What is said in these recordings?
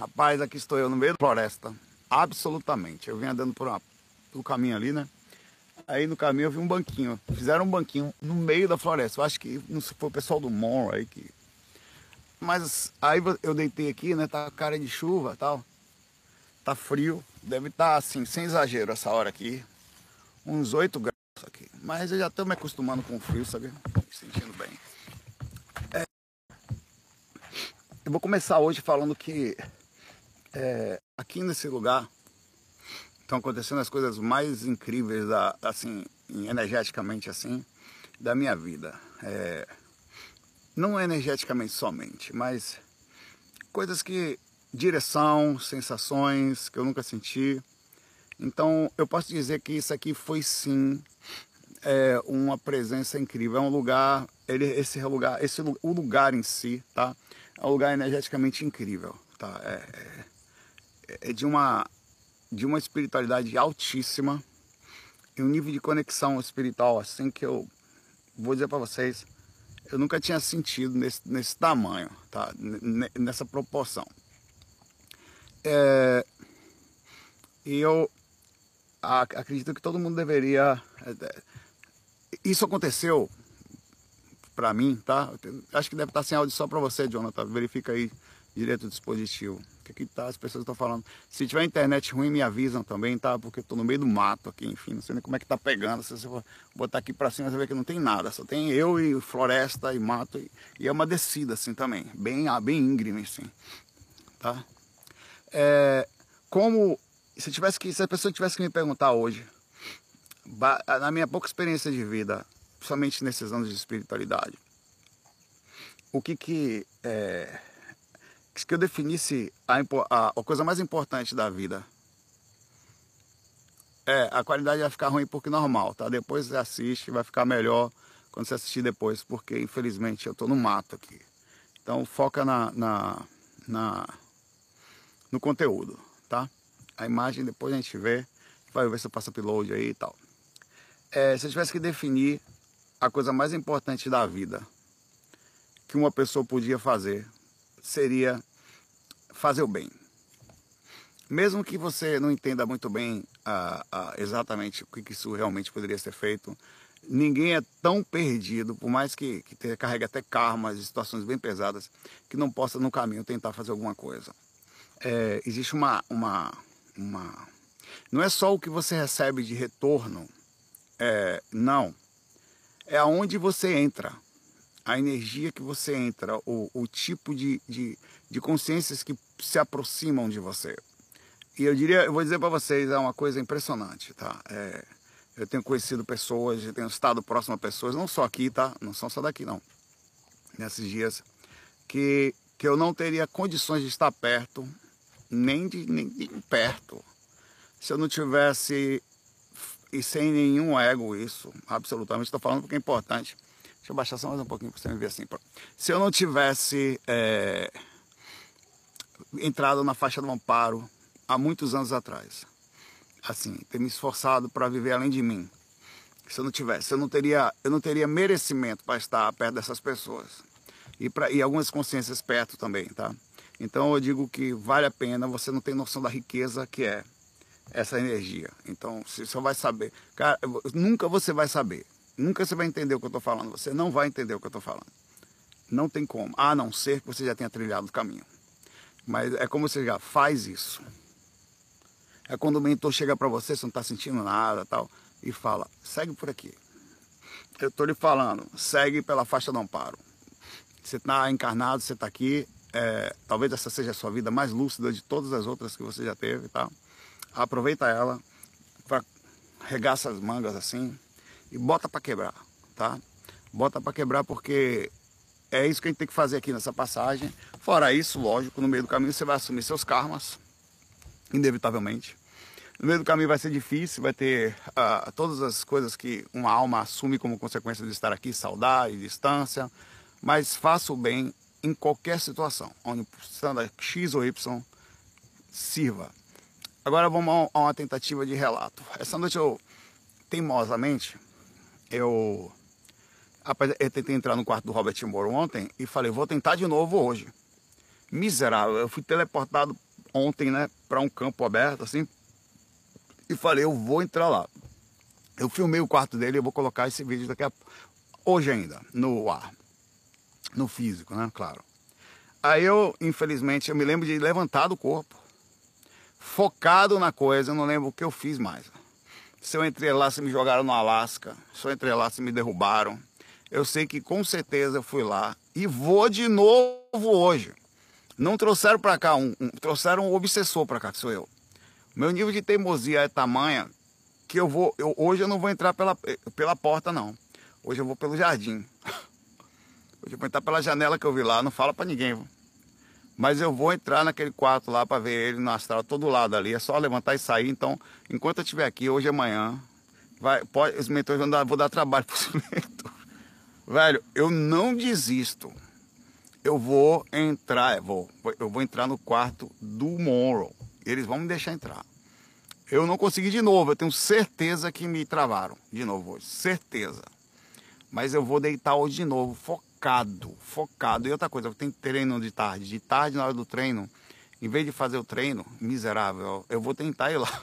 Rapaz, aqui estou eu no meio da floresta. Absolutamente. Eu vim andando por uma, pelo caminho ali, né? Aí no caminho eu vi um banquinho. Fizeram um banquinho no meio da floresta. Eu acho que não foi o pessoal do Mon aí que. Mas aí eu deitei aqui, né? Tá cara de chuva tal. Tá frio. Deve estar tá, assim, sem exagero essa hora aqui. Uns 8 graus aqui. Mas eu já estou me acostumando com o frio, sabe? Me sentindo bem. É... Eu vou começar hoje falando que é, aqui nesse lugar estão acontecendo as coisas mais incríveis, da, assim, energeticamente assim, da minha vida. É, não energeticamente somente, mas coisas que direção, sensações que eu nunca senti. Então eu posso dizer que isso aqui foi sim é, uma presença incrível. É um lugar, ele, esse lugar, esse o lugar em si, tá? É um lugar energeticamente incrível, tá? É, é, é de uma de uma espiritualidade altíssima e um nível de conexão espiritual assim que eu vou dizer para vocês, eu nunca tinha sentido nesse, nesse tamanho, tá? nessa proporção. É, e eu acredito que todo mundo deveria. É, isso aconteceu para mim, tá? Acho que deve estar sem áudio só para você, Jonathan. Verifica aí direito do dispositivo que aqui tá, as pessoas estão falando. Se tiver internet ruim, me avisam também, tá? Porque eu tô no meio do mato aqui, enfim, não sei nem como é que tá pegando. Se você for botar aqui para cima, você vê que não tem nada, só tem eu e floresta e mato. E, e é uma descida assim também, bem, ah, bem íngreme assim, tá? É, como se tivesse que, se a pessoa tivesse que me perguntar hoje, na minha pouca experiência de vida, somente nesses anos de espiritualidade, o que que é, que eu definisse a, a, a coisa mais importante da vida. É, a qualidade vai ficar ruim porque normal, tá? Depois você assiste, vai ficar melhor quando você assistir depois, porque infelizmente eu tô no mato aqui. Então foca na, na, na no conteúdo, tá? A imagem depois a gente vê, vai ver se eu passo upload aí e tal. É, se eu tivesse que definir a coisa mais importante da vida que uma pessoa podia fazer seria fazer o bem. Mesmo que você não entenda muito bem ah, ah, exatamente o que isso realmente poderia ser feito, ninguém é tão perdido, por mais que, que carregue até karmas e situações bem pesadas, que não possa no caminho tentar fazer alguma coisa. É, existe uma, uma, uma. Não é só o que você recebe de retorno, é, não. É aonde você entra a energia que você entra, o, tipo de, de, de consciências que se aproximam de você. E eu diria, eu vou dizer para vocês, é uma coisa impressionante, tá? É, eu tenho conhecido pessoas, eu tenho estado próximo a pessoas, não só aqui, tá? Não são só daqui, não. Nesses dias, que, que eu não teria condições de estar perto, nem de, nem perto, se eu não tivesse, e sem nenhum ego isso, absolutamente, estou falando porque é importante, Deixa eu baixar só mais um pouquinho para você me ver assim. Se eu não tivesse é, entrado na faixa do amparo há muitos anos atrás, assim, ter me esforçado para viver além de mim, se eu não tivesse, eu não teria, eu não teria merecimento para estar perto dessas pessoas e, pra, e algumas consciências perto também, tá? Então eu digo que vale a pena, você não tem noção da riqueza que é essa energia. Então você só vai saber, cara, nunca você vai saber Nunca você vai entender o que eu estou falando. Você não vai entender o que eu estou falando. Não tem como. A não ser que você já tenha trilhado o caminho. Mas é como você já faz isso. É quando o mentor chega para você, você não está sentindo nada tal, e fala, segue por aqui. Eu estou lhe falando, segue pela faixa do amparo. Você está encarnado, você está aqui. É, talvez essa seja a sua vida mais lúcida de todas as outras que você já teve. Tá? Aproveita ela, para regaça as mangas assim, e bota para quebrar, tá? Bota para quebrar porque é isso que a gente tem que fazer aqui nessa passagem. Fora isso, lógico, no meio do caminho você vai assumir seus karmas, inevitavelmente. No meio do caminho vai ser difícil, vai ter uh, todas as coisas que uma alma assume como consequência de estar aqui, saudade, distância, mas faça o bem em qualquer situação, onde estando X ou Y, sirva. Agora vamos a uma tentativa de relato. Essa noite eu, teimosamente, eu, eu tentei entrar no quarto do Robert Moore ontem e falei, vou tentar de novo hoje. Miserável, eu fui teleportado ontem, né, para um campo aberto assim, e falei, eu vou entrar lá. Eu filmei o quarto dele, eu vou colocar esse vídeo daqui a hoje ainda no ar, no físico, né, claro. Aí eu, infelizmente, eu me lembro de levantar do corpo, focado na coisa, eu não lembro o que eu fiz mais. Se eu entrei lá, se me jogaram no Alasca, se eu entrei lá, se me derrubaram. Eu sei que com certeza eu fui lá e vou de novo hoje. Não trouxeram para cá um, um, trouxeram um obsessor para cá, que sou eu. Meu nível de teimosia é tamanha que eu vou, eu, hoje eu não vou entrar pela, pela porta não. Hoje eu vou pelo jardim. Hoje eu vou entrar pela janela que eu vi lá, não fala para ninguém. Mas eu vou entrar naquele quarto lá para ver ele no astral, todo lado ali. É só levantar e sair. Então, enquanto eu estiver aqui, hoje e amanhã, vai, pode, os mentores vão dar, vou dar trabalho para os mentores. Velho, eu não desisto eu vou entrar, eu vou, eu vou entrar no quarto do Monroe. Eles vão me deixar entrar. Eu não consegui de novo, eu tenho certeza que me travaram de novo hoje, certeza. Mas eu vou deitar hoje de novo, focado, focado. E outra coisa, tenho treino de tarde. De tarde, na hora do treino, em vez de fazer o treino, miserável, eu vou tentar ir lá.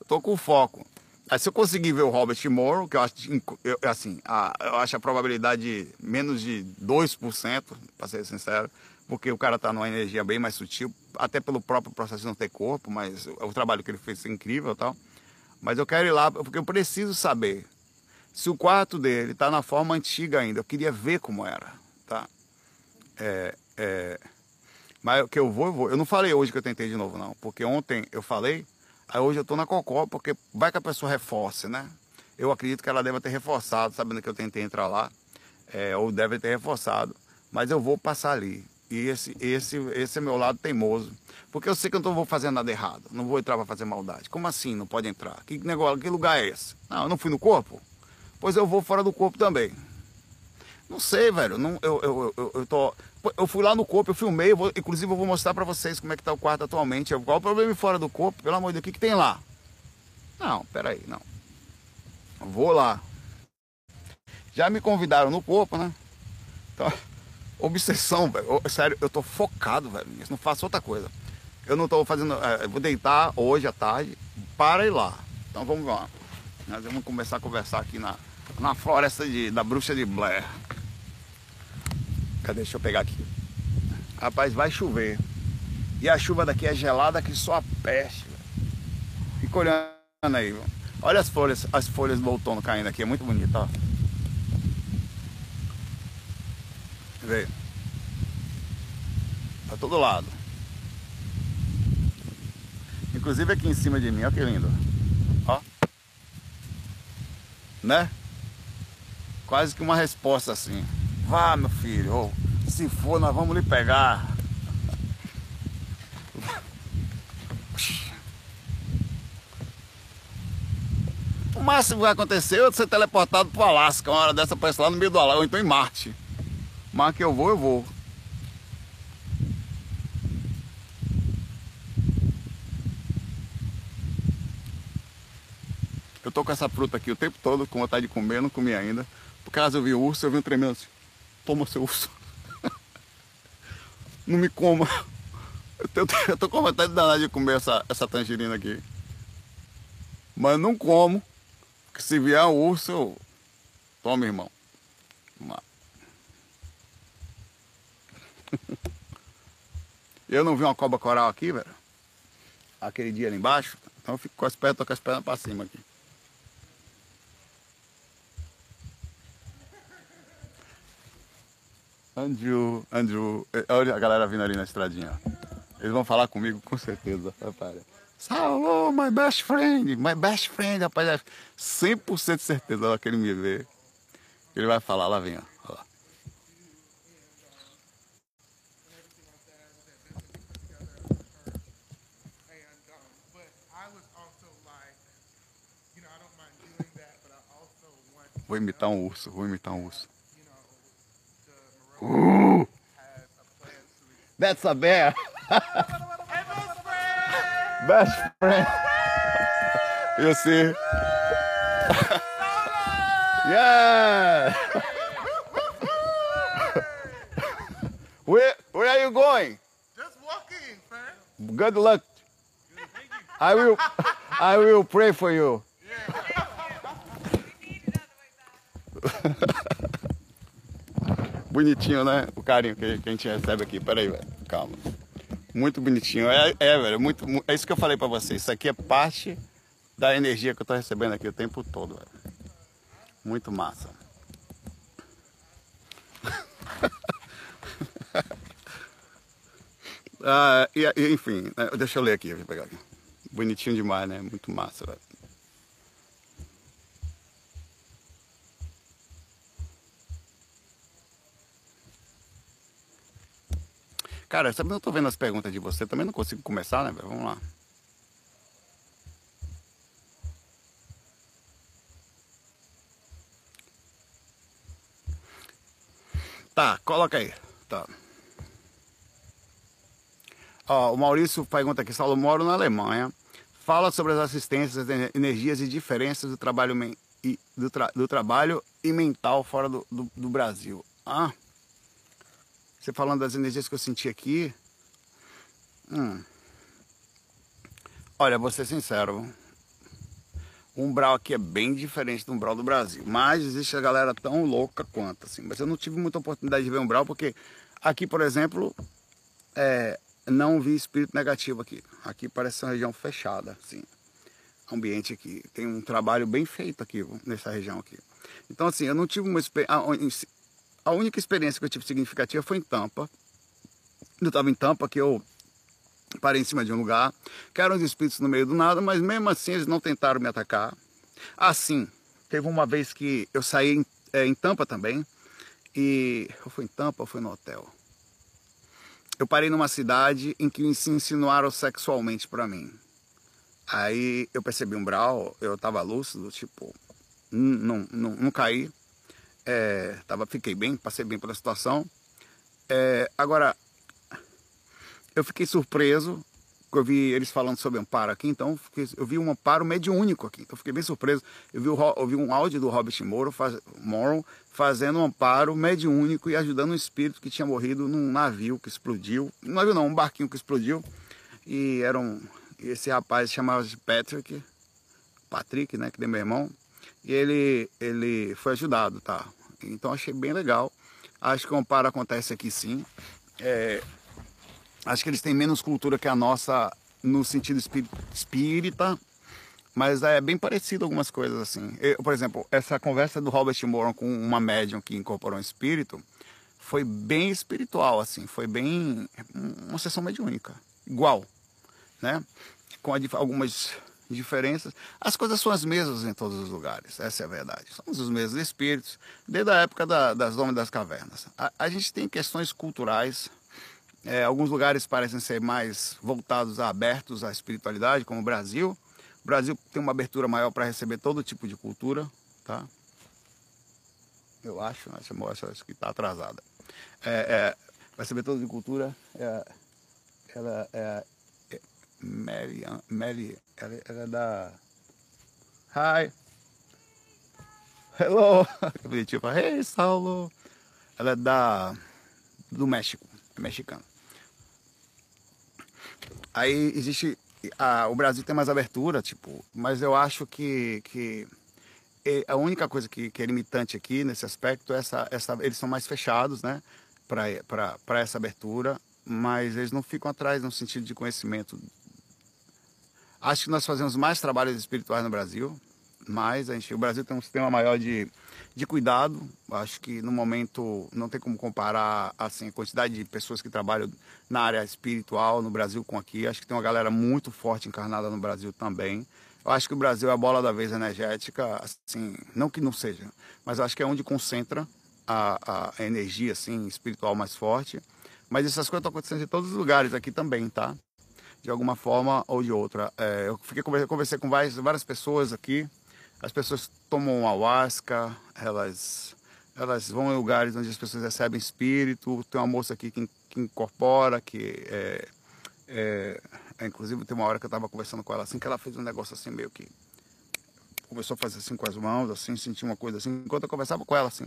Eu tô com foco. Aí, se eu conseguir ver o Robert Morrow, que eu acho, eu, assim, a, eu acho a probabilidade menos de 2%, para ser sincero, porque o cara está numa energia bem mais sutil, até pelo próprio processo de não ter corpo, mas o, o trabalho que ele fez é incrível e tal. Mas eu quero ir lá, porque eu preciso saber se o quarto dele está na forma antiga ainda. Eu queria ver como era, tá? É, é, mas que eu vou, eu vou. Eu não falei hoje que eu tentei de novo, não, porque ontem eu falei Aí hoje eu estou na Cocó, porque vai que a pessoa reforce, né? Eu acredito que ela deve ter reforçado, sabendo que eu tentei entrar lá, é, ou deve ter reforçado, mas eu vou passar ali. E esse, esse, esse é meu lado teimoso. Porque eu sei que eu não vou fazer nada errado, não vou entrar para fazer maldade. Como assim não pode entrar? Que negócio, que lugar é esse? Não, eu não fui no corpo? Pois eu vou fora do corpo também. Não sei, velho. Não, eu, eu, eu, eu, tô, eu fui lá no corpo, eu filmei, eu vou, inclusive eu vou mostrar para vocês como é que tá o quarto atualmente. Qual o problema fora do corpo? Pelo amor de Deus, o que, que tem lá? Não, peraí, não. vou lá. Já me convidaram no corpo, né? Então, obsessão, velho. Sério, eu tô focado, velho. Não faço outra coisa. Eu não tô fazendo. É, vou deitar hoje à tarde para ir lá. Então vamos lá. Nós vamos começar a conversar aqui na, na floresta de, da bruxa de Blair. Cadê? Deixa eu pegar aqui. Rapaz, vai chover. E a chuva daqui é gelada que só a peste. Fica olhando aí. Olha as folhas, as folhas do outono caindo aqui. É muito bonito, ó. Vê. Pra todo lado. Inclusive aqui em cima de mim, olha que lindo. Ó. Né? Quase que uma resposta assim. Vá, meu filho, oh, se for, nós vamos lhe pegar. O máximo que vai acontecer é ser teleportado para o Alasca, uma hora dessa aparece lá no meio do Alasca, ou então em Marte. Mas que eu vou, eu vou. Eu tô com essa fruta aqui o tempo todo, com vontade de comer, não comi ainda. Por causa eu vi o urso, eu vi um tremendo assim toma seu urso. Não me coma. Eu tô, eu tô com vontade de danar de comer essa, essa tangerina aqui. Mas não como. Porque se vier um urso, eu... Toma, irmão. Eu não vi uma cobra coral aqui, velho. Aquele dia ali embaixo. Então eu fico com as pernas, tô com as pernas pra cima aqui. Andrew, Andrew, eh, olha a galera vindo ali na estradinha. Eles vão falar comigo com certeza. Rapaz. Hello, my best friend, my best friend, rapaz. 100% de certeza que ele me vê. Ele vai falar, lá vem, ó. Vou imitar um urso, vou imitar um urso. Ooh. That's a bear. best friend. You see? yeah. where Where are you going? Just walking, friend. Good luck. I will, I will pray for you. Bonitinho, né? O carinho que a gente recebe aqui. Peraí, velho. Calma. Muito bonitinho. É, é velho. Muito, é isso que eu falei pra vocês. Isso aqui é parte da energia que eu tô recebendo aqui o tempo todo, velho. Muito massa. ah, e, enfim, né, deixa eu ler aqui, deixa eu pegar aqui. Bonitinho demais, né? Muito massa, velho. Cara, eu também não tô vendo as perguntas de você, também não consigo começar, né, velho? Vamos lá. Tá, coloca aí. Tá. Ó, o Maurício pergunta aqui, Saulo, moro na Alemanha. Fala sobre as assistências, energias e diferenças do trabalho, e, do, tra, do trabalho e mental fora do, do, do Brasil. Ah, você falando das energias que eu senti aqui. Hum. Olha, vou ser sincero. O umbral aqui é bem diferente do umbral do Brasil. Mas existe a galera tão louca quanto, assim. Mas eu não tive muita oportunidade de ver umbral, porque aqui, por exemplo, é, não vi espírito negativo aqui. Aqui parece uma região fechada, assim. Ambiente aqui. Tem um trabalho bem feito aqui, nessa região aqui. Então, assim, eu não tive uma experiência a única experiência que eu tive significativa foi em Tampa. Eu estava em Tampa, que eu parei em cima de um lugar, que eram os espíritos no meio do nada, mas mesmo assim eles não tentaram me atacar. Assim, teve uma vez que eu saí em, é, em Tampa também, e eu fui em Tampa ou fui no hotel? Eu parei numa cidade em que se insinuaram sexualmente para mim. Aí eu percebi um brau, eu estava lúcido, tipo, não, não, não caí. É, tava, fiquei bem, passei bem pela situação. É, agora, eu fiquei surpreso, eu vi eles falando sobre amparo aqui, então eu vi um amparo mediúnico aqui, então fiquei bem surpreso. Eu vi, eu vi um áudio do Robert Moro, faz, Morrow fazendo um amparo mediúnico e ajudando um espírito que tinha morrido num navio que explodiu. Um navio não, um barquinho que explodiu. E era um, esse rapaz chamava-se Patrick, Patrick, né, que é meu irmão. E ele, ele foi ajudado, tá? Então achei bem legal. Acho que o amparo acontece aqui sim. É, acho que eles têm menos cultura que a nossa no sentido espírita, mas é bem parecido algumas coisas assim. Eu, por exemplo, essa conversa do Robert Moran com uma médium que incorporou um espírito foi bem espiritual, assim, foi bem uma sessão mediúnica, igual, né? Com algumas diferenças. As coisas são as mesmas em todos os lugares, essa é a verdade. Somos os mesmos espíritos, desde a época da, das homens das cavernas. A, a, gente tem questões culturais, é, alguns lugares parecem ser mais voltados, abertos à espiritualidade, como o Brasil. O Brasil tem uma abertura maior para receber todo tipo de cultura, tá? Eu acho, essa moça que está atrasada. É, é, receber todo tipo de cultura. É, ela é Mary, Mary ela, ela é da. Hi. Hello. tipo, hey, Saulo. Ela é da. do México, é mexicana. Aí existe. O Brasil tem mais abertura, tipo, mas eu acho que, que a única coisa que, que é limitante aqui nesse aspecto é essa, essa. Eles são mais fechados, né? Para essa abertura, mas eles não ficam atrás no sentido de conhecimento Acho que nós fazemos mais trabalhos espirituais no Brasil, mas a gente, o Brasil tem um sistema maior de, de cuidado. Acho que no momento não tem como comparar assim, a quantidade de pessoas que trabalham na área espiritual no Brasil com aqui. Acho que tem uma galera muito forte encarnada no Brasil também. Eu acho que o Brasil é a bola da vez energética, assim, não que não seja, mas acho que é onde concentra a, a energia assim, espiritual mais forte. Mas essas coisas estão acontecendo em todos os lugares aqui também, tá? De alguma forma ou de outra. É, eu fiquei conversei com várias, várias pessoas aqui. As pessoas tomam ayahuasca, elas elas vão em lugares onde as pessoas recebem espírito. Tem uma moça aqui que, que incorpora, que é, é, é, inclusive tem uma hora que eu estava conversando com ela assim que ela fez um negócio assim meio que começou a fazer assim com as mãos, assim, sentir uma coisa assim, enquanto eu conversava com ela assim.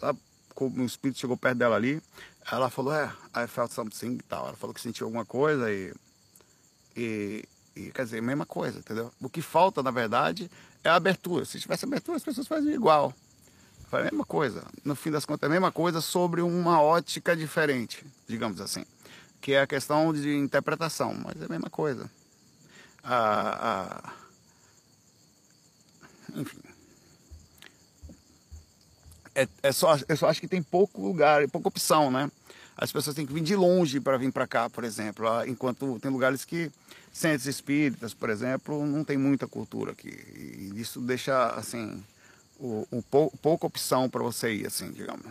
Ela um espírito chegou perto dela ali, ela falou, é, I felt something e tal. Ela falou que sentiu alguma coisa e, e, e, quer dizer, mesma coisa, entendeu? O que falta, na verdade, é a abertura. Se tivesse abertura, as pessoas faziam igual. Foi a mesma coisa. No fim das contas, é a mesma coisa sobre uma ótica diferente, digamos assim. Que é a questão de interpretação, mas é a mesma coisa. Ah, enfim. É, é só, eu só acho que tem pouco lugar, pouca opção, né? As pessoas têm que vir de longe para vir para cá, por exemplo. Enquanto tem lugares que centros espíritas, por exemplo, não tem muita cultura aqui. E isso deixa, assim, o, o pou, pouca opção para você ir, assim, digamos.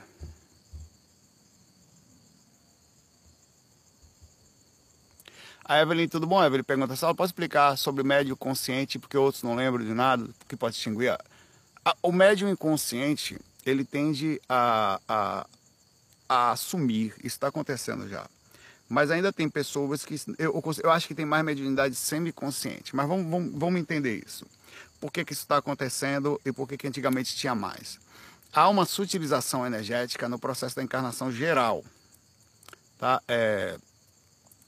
A Evelyn, tudo bom? Evelyn pergunta ela pode explicar sobre o médio consciente, porque outros não lembram de nada, que pode distinguir. O médium inconsciente, ele tende a, a, a assumir, isso está acontecendo já. Mas ainda tem pessoas que, eu, eu acho que tem mais mediunidade semiconsciente, mas vamos, vamos, vamos entender isso por que, que isso está acontecendo e por que, que antigamente tinha mais. Há uma sutilização energética no processo da encarnação geral. Tá? É,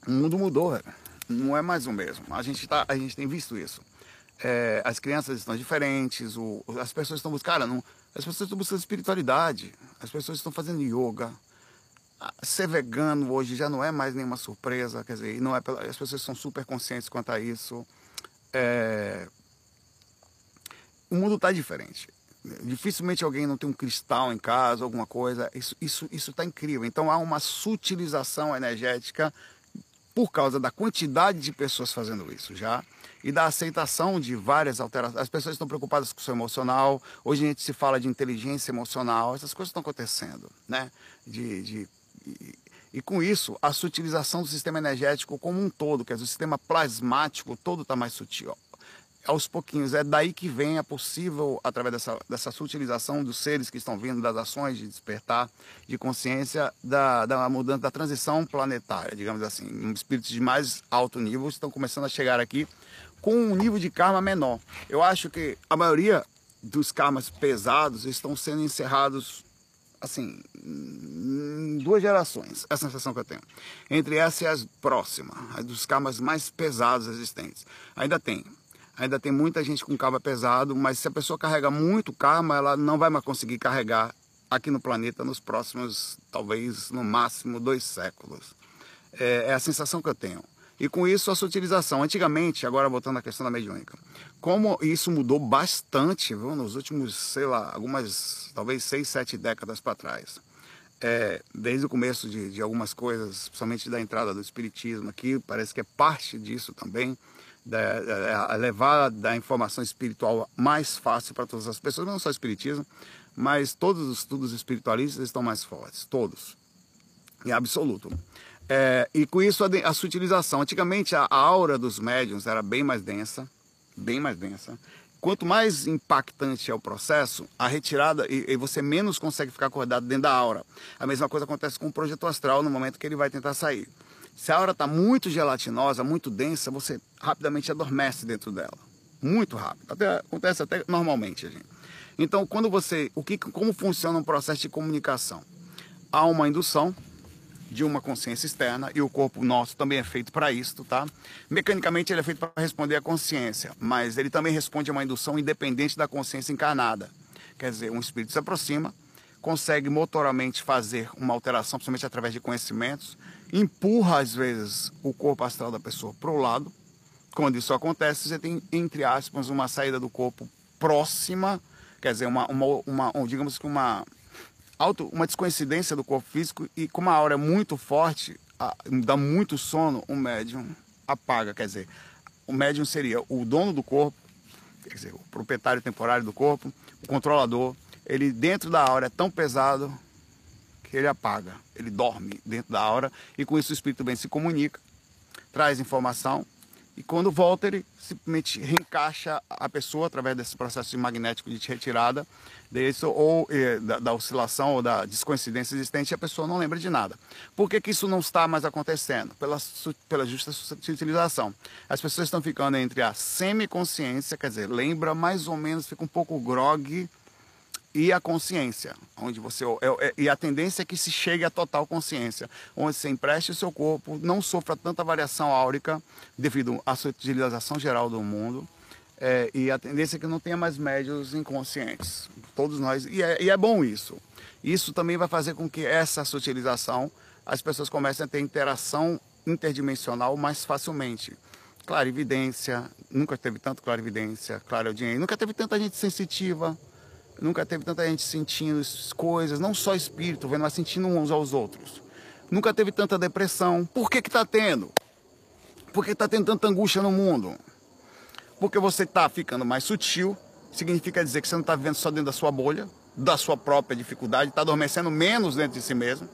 o mundo mudou, não é mais o mesmo. A gente, tá, a gente tem visto isso. É, as crianças estão diferentes, o, as pessoas estão buscando, cara, não, as pessoas estão buscando espiritualidade, as pessoas estão fazendo yoga. Ser vegano hoje já não é mais nenhuma surpresa, quer dizer, não é, as pessoas são super conscientes quanto a isso. É, o mundo está diferente. Dificilmente alguém não tem um cristal em casa, alguma coisa. Isso isso isso está incrível. Então há uma sutilização energética por causa da quantidade de pessoas fazendo isso já e da aceitação de várias alterações. As pessoas estão preocupadas com o seu emocional. Hoje a gente se fala de inteligência emocional. Essas coisas estão acontecendo, né? De, de e, com isso, a sutilização do sistema energético como um todo, quer dizer, o sistema plasmático todo está mais sutil aos pouquinhos. É daí que vem a possível, através dessa, dessa sutilização dos seres que estão vindo, das ações de despertar de consciência, da, da mudança, da transição planetária, digamos assim. Espíritos de mais alto nível estão começando a chegar aqui com um nível de karma menor. Eu acho que a maioria dos karmas pesados estão sendo encerrados assim, duas gerações, é a sensação que eu tenho. Entre essa e as próximas, as dos karmas mais pesados existentes. Ainda tem ainda tem muita gente com karma pesado, mas se a pessoa carrega muito karma, ela não vai mais conseguir carregar aqui no planeta nos próximos, talvez, no máximo, dois séculos. É, é a sensação que eu tenho. E com isso a sua utilização. Antigamente, agora voltando à questão da mediúnica, como isso mudou bastante, viu, nos últimos, sei lá, algumas, talvez seis, sete décadas para trás. É, desde o começo de, de algumas coisas, principalmente da entrada do Espiritismo aqui, parece que é parte disso também da, levar da informação espiritual mais fácil para todas as pessoas, não só o espiritismo, mas todos os estudos espiritualistas estão mais fortes, todos, em absoluto. É, e com isso a, a sutilização. Antigamente a, aura dos médiums era bem mais densa, bem mais densa. Quanto mais impactante é o processo, a retirada, e, e, você menos consegue ficar acordado dentro da aura. A mesma coisa acontece com o projeto astral no momento que ele vai tentar sair. Se a aura está muito gelatinosa, muito densa, você rapidamente adormece dentro dela. Muito rápido. Até, acontece até normalmente, gente. Então, quando você. O que, como funciona um processo de comunicação? Há uma indução de uma consciência externa e o corpo nosso também é feito para isso, tá? Mecanicamente ele é feito para responder à consciência, mas ele também responde a uma indução independente da consciência encarnada. Quer dizer, um espírito se aproxima, consegue motoramente fazer uma alteração, principalmente através de conhecimentos, empurra às vezes o corpo astral da pessoa para o lado. Quando isso acontece, você tem, entre aspas, uma saída do corpo próxima, quer dizer, uma, uma, uma digamos que uma, auto, uma descoincidência do corpo físico e com uma aura muito forte, dá muito sono, o médium apaga. Quer dizer, o médium seria o dono do corpo, quer dizer, o proprietário temporário do corpo, o controlador. Ele dentro da aura é tão pesado que ele apaga, ele dorme dentro da aura e com isso o espírito bem se comunica, traz informação e quando volta ele simplesmente reencaixa a pessoa através desse processo magnético de retirada desse, ou eh, da, da, oscilação ou da descoincidência existente a pessoa não lembra de nada. Por que, que isso não está mais acontecendo? Pela, pela justa utilização. As pessoas estão ficando entre a semiconsciência, quer dizer, lembra mais ou menos, fica um pouco grog, e a consciência, onde você é, é, e a tendência é que se chegue à total consciência, onde você empreste o seu corpo, não sofra tanta variação áurica devido à utilização geral do mundo, é, e a tendência é que não tenha mais médios inconscientes, todos nós, e é, e é bom isso. Isso também vai fazer com que essa sutilização as pessoas comecem a ter interação interdimensional mais facilmente. Clarividência, nunca teve tanto clarividência, clareaudiência, nunca teve tanta gente sensitiva, Nunca teve tanta gente sentindo coisas, não só espírito, vendo, mas sentindo uns aos outros. Nunca teve tanta depressão. Por que que tá tendo? Por que está tendo tanta angústia no mundo? Porque você está ficando mais sutil, significa dizer que você não está vivendo só dentro da sua bolha, da sua própria dificuldade, está adormecendo menos dentro de si mesmo.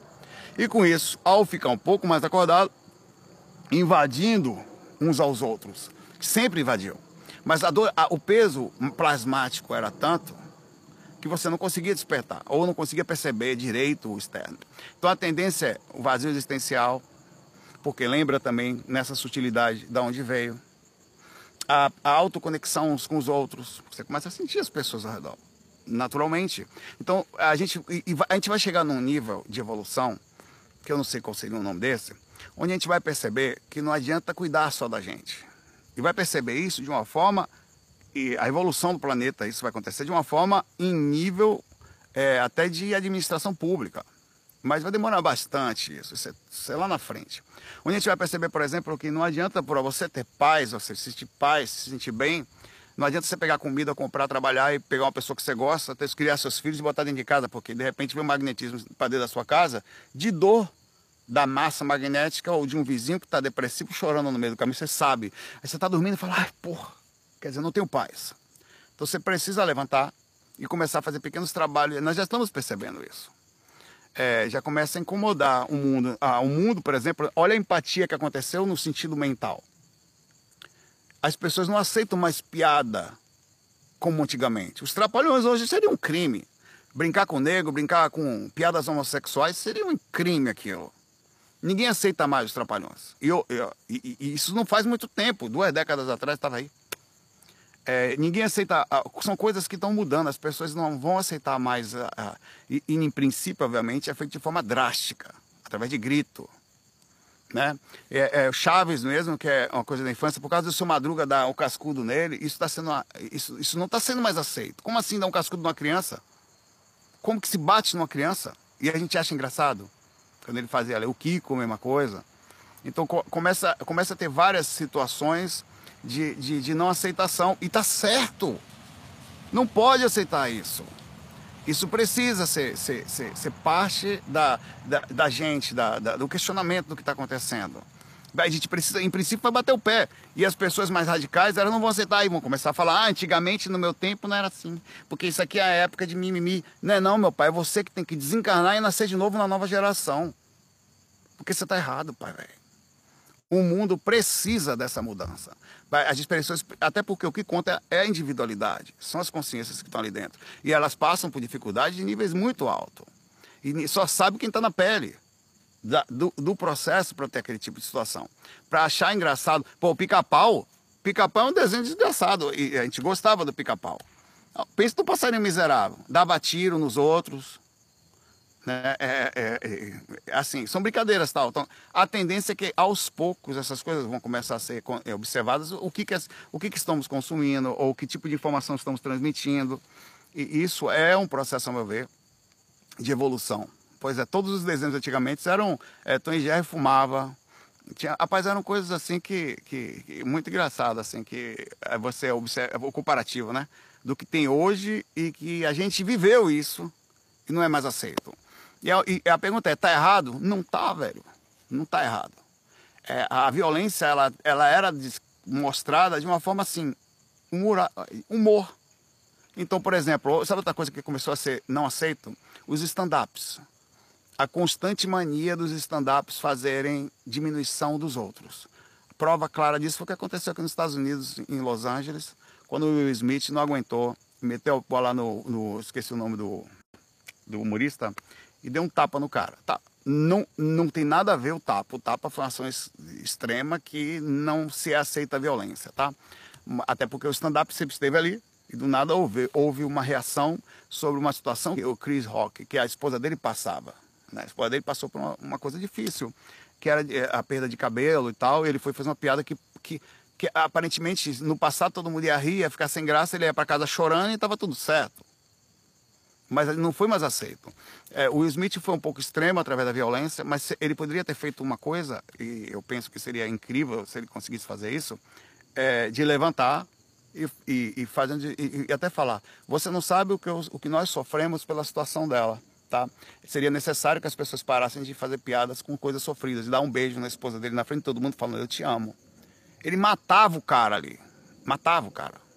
E com isso, ao ficar um pouco mais acordado, invadindo uns aos outros. Sempre invadiu. Mas a dor, a, o peso plasmático era tanto que você não conseguia despertar ou não conseguia perceber direito o externo. Então a tendência é o vazio existencial, porque lembra também nessa sutilidade da onde veio. A, a autoconexão com os outros, você começa a sentir as pessoas ao redor, naturalmente. Então a gente, a gente vai chegar num nível de evolução, que eu não sei qual seria o nome desse, onde a gente vai perceber que não adianta cuidar só da gente. E vai perceber isso de uma forma e a evolução do planeta, isso vai acontecer de uma forma em nível é, até de administração pública. Mas vai demorar bastante isso, isso é, isso é, lá na frente. Onde a gente vai perceber, por exemplo, que não adianta para você ter paz, você se sentir paz, se sentir bem, não adianta você pegar comida, comprar, trabalhar e pegar uma pessoa que você gosta, ter criar seus filhos e botar dentro de casa, porque de repente vem um magnetismo para dentro da sua casa de dor da massa magnética ou de um vizinho que está depressivo chorando no meio do caminho, você sabe. Aí você está dormindo e fala, ai, porra, Quer dizer, não tenho paz. Então você precisa levantar e começar a fazer pequenos trabalhos. Nós já estamos percebendo isso. É, já começa a incomodar o mundo. Ah, o mundo, por exemplo, olha a empatia que aconteceu no sentido mental. As pessoas não aceitam mais piada como antigamente. Os trapalhões hoje seria um crime. Brincar com negro, brincar com piadas homossexuais seria um crime aquilo. Ninguém aceita mais os trapalhões. E, eu, eu, e, e isso não faz muito tempo, duas décadas atrás estava aí. É, ninguém aceita, são coisas que estão mudando, as pessoas não vão aceitar mais, e, e, em princípio, obviamente, é feito de forma drástica, através de grito. Né? É, é, Chaves mesmo, que é uma coisa da infância, por causa do seu Madruga dar o cascudo nele, isso, tá sendo, isso, isso não está sendo mais aceito. Como assim dar um cascudo numa criança? Como que se bate numa criança? E a gente acha engraçado. Quando ele fazia o Kiko, a mesma coisa. Então começa, começa a ter várias situações de, de, de não aceitação. E tá certo. Não pode aceitar isso. Isso precisa ser, ser, ser, ser parte da, da, da gente, da, da, do questionamento do que está acontecendo. A gente precisa, em princípio, vai bater o pé. E as pessoas mais radicais, elas não vão aceitar e vão começar a falar: ah, antigamente no meu tempo não era assim. Porque isso aqui é a época de mimimi. Não é não, meu pai. É você que tem que desencarnar e nascer de novo na nova geração. Porque você está errado, pai, velho. O mundo precisa dessa mudança. As expressões, até porque o que conta é a individualidade, são as consciências que estão ali dentro. E elas passam por dificuldades de níveis muito altos. E só sabe quem está na pele da, do, do, processo para ter aquele tipo de situação. Para achar engraçado, pô, pica-pau, pica-pau é um desenho desgraçado. E a gente gostava do pica-pau. Pensa no passarinho miserável, dava tiro nos outros, né? É, é, é, assim, são brincadeiras tal. Então, a tendência é que aos poucos essas coisas vão começar a ser é, observadas. O que, que, o que, que estamos consumindo ou que tipo de informação estamos transmitindo. E isso é um processo, a meu ver, de evolução. Pois é, todos os desenhos antigamente eram. É, Tom e Jerry fumava. Tinha, rapaz, eram coisas assim que, que, que muito engraçadas, assim, que é você observa o comparativo, né? Do que tem hoje e que a gente viveu isso e não é mais aceito. E a, e a pergunta é, tá errado? Não tá, velho. Não tá errado. É, a violência, ela, ela era mostrada de uma forma assim, humor. humor. Então, por exemplo, sabe outra coisa que começou a ser não aceito? Os stand-ups. A constante mania dos stand-ups fazerem diminuição dos outros. Prova clara disso foi o que aconteceu aqui nos Estados Unidos, em Los Angeles, quando o Will Smith não aguentou, meteu a lá no, no esqueci o nome do, do humorista, e deu um tapa no cara. Tá. Não, não tem nada a ver o tapa. O tapa foi uma ação extrema que não se aceita a violência, tá? Até porque o stand-up sempre esteve ali E do nada houve, houve uma reação sobre uma situação que o Chris Rock, que a esposa dele passava. Né? A esposa dele passou por uma, uma coisa difícil, que era eh, a perda de cabelo e tal. E ele foi fazer uma piada que, que, que aparentemente no passado todo mundo ia rir, ia ficar sem graça, ele ia para casa chorando e estava tudo certo. Mas não foi mais aceito. É, o Will Smith foi um pouco extremo através da violência, mas ele poderia ter feito uma coisa, e eu penso que seria incrível se ele conseguisse fazer isso, é, de levantar e, e, e fazendo e, e, até falar, você não sabe o que, eu, o que nós sofremos pela situação dela, tá? Seria necessário que as pessoas parassem de fazer piadas com coisas sofridas, e dar um beijo na esposa dele na frente de todo mundo falando, eu te amo. Ele matava o cara ali, matava o cara.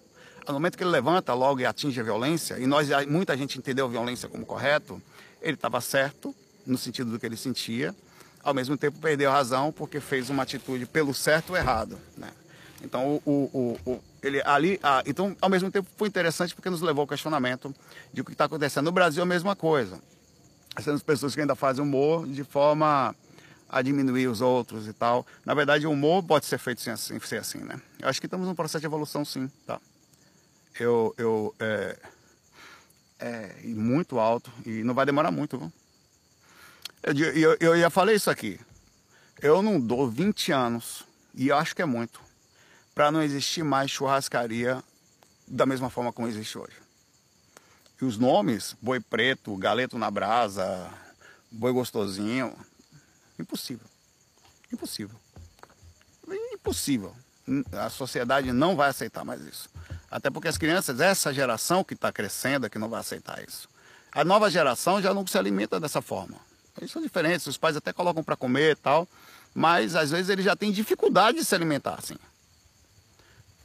No momento que ele levanta logo e atinge a violência, e nós muita gente entendeu violência como correto, ele estava certo no sentido do que ele sentia, ao mesmo tempo perdeu a razão porque fez uma atitude pelo certo ou errado, né? Então, o, o, o, ele ali, então, ao mesmo tempo foi interessante porque nos levou ao questionamento de o que está acontecendo. No Brasil, a mesma coisa. Essas pessoas que ainda fazem humor de forma a diminuir os outros e tal. Na verdade, o humor pode ser feito sem assim, ser assim, né? Eu acho que estamos num processo de evolução, sim, tá? Eu, eu, é, é muito alto e não vai demorar muito, viu? Eu, eu, eu já falei isso aqui. Eu não dou 20 anos, e acho que é muito, para não existir mais churrascaria da mesma forma como existe hoje. E os nomes, boi preto, galeto na brasa, boi gostosinho, impossível. Impossível. Impossível. A sociedade não vai aceitar mais isso. Até porque as crianças, essa geração que está crescendo, é que não vai aceitar isso. A nova geração já não se alimenta dessa forma. Eles são diferentes, os pais até colocam para comer e tal, mas às vezes eles já têm dificuldade de se alimentar assim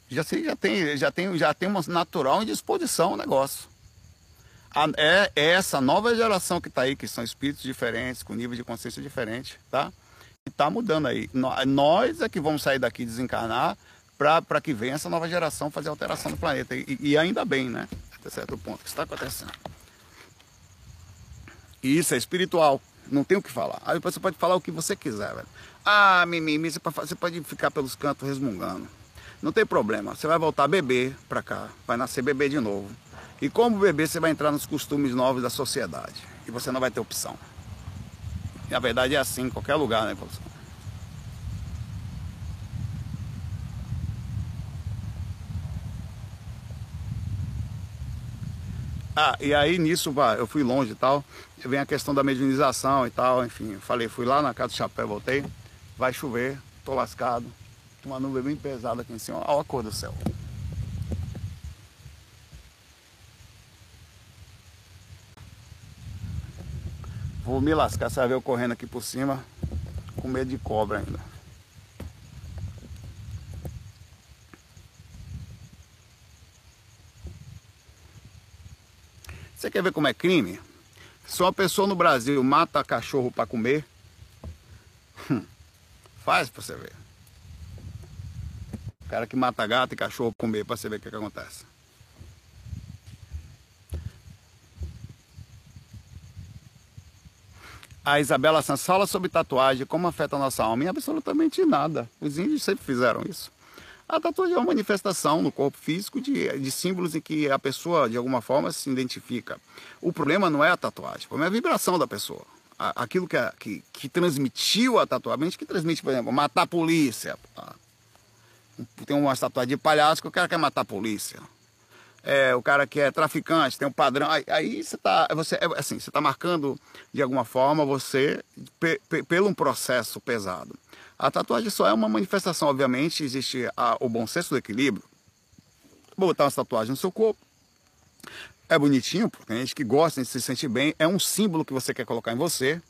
já, já tem, já tem, já tem uma natural indisposição o negócio. A, é, é, essa nova geração que está aí, que são espíritos diferentes, com nível de consciência diferente, tá? E está mudando aí. Nós é que vamos sair daqui desencarnar para que venha essa nova geração fazer alteração no planeta. E, e ainda bem, né? Até certo ponto que está acontecendo. E isso é espiritual. Não tem o que falar. Aí você pode falar o que você quiser, velho. Ah, mimimi, você pode ficar pelos cantos resmungando. Não tem problema, você vai voltar a beber para cá, vai nascer bebê de novo. E como bebê, você vai entrar nos costumes novos da sociedade. E você não vai ter opção. E a verdade é assim em qualquer lugar, né, evolução. Ah, e aí nisso eu fui longe e tal. Vem a questão da medianização e tal, enfim. Falei, fui lá na casa do chapéu, voltei. Vai chover, tô lascado uma nuvem bem pesada aqui em cima. Olha a cor do céu. Vou me lascar, você vai ver eu correndo aqui por cima, com medo de cobra ainda. Você quer ver como é crime? Se uma pessoa no Brasil mata cachorro para comer, faz para você ver cara que mata gato e cachorro comer para você ver o que, que acontece. A Isabela Santos fala sobre tatuagem, como afeta a nossa alma. E absolutamente nada. Os índios sempre fizeram isso. A tatuagem é uma manifestação no corpo físico de, de símbolos em que a pessoa, de alguma forma, se identifica. O problema não é a tatuagem, o problema é a vibração da pessoa. Aquilo que, que, que transmitiu a tatuagem, que transmite, por exemplo, matar a polícia, tem uma tatuagem de palhaço que o cara quer matar a polícia. É, o cara que é traficante, tem um padrão. Aí, aí você está você, é, assim, você tá marcando de alguma forma você pe, pe, pelo um processo pesado. A tatuagem só é uma manifestação, obviamente, existe a, o bom senso do equilíbrio. Botar uma tatuagem no seu corpo. É bonitinho, porque tem gente que gosta de se sentir bem. É um símbolo que você quer colocar em você.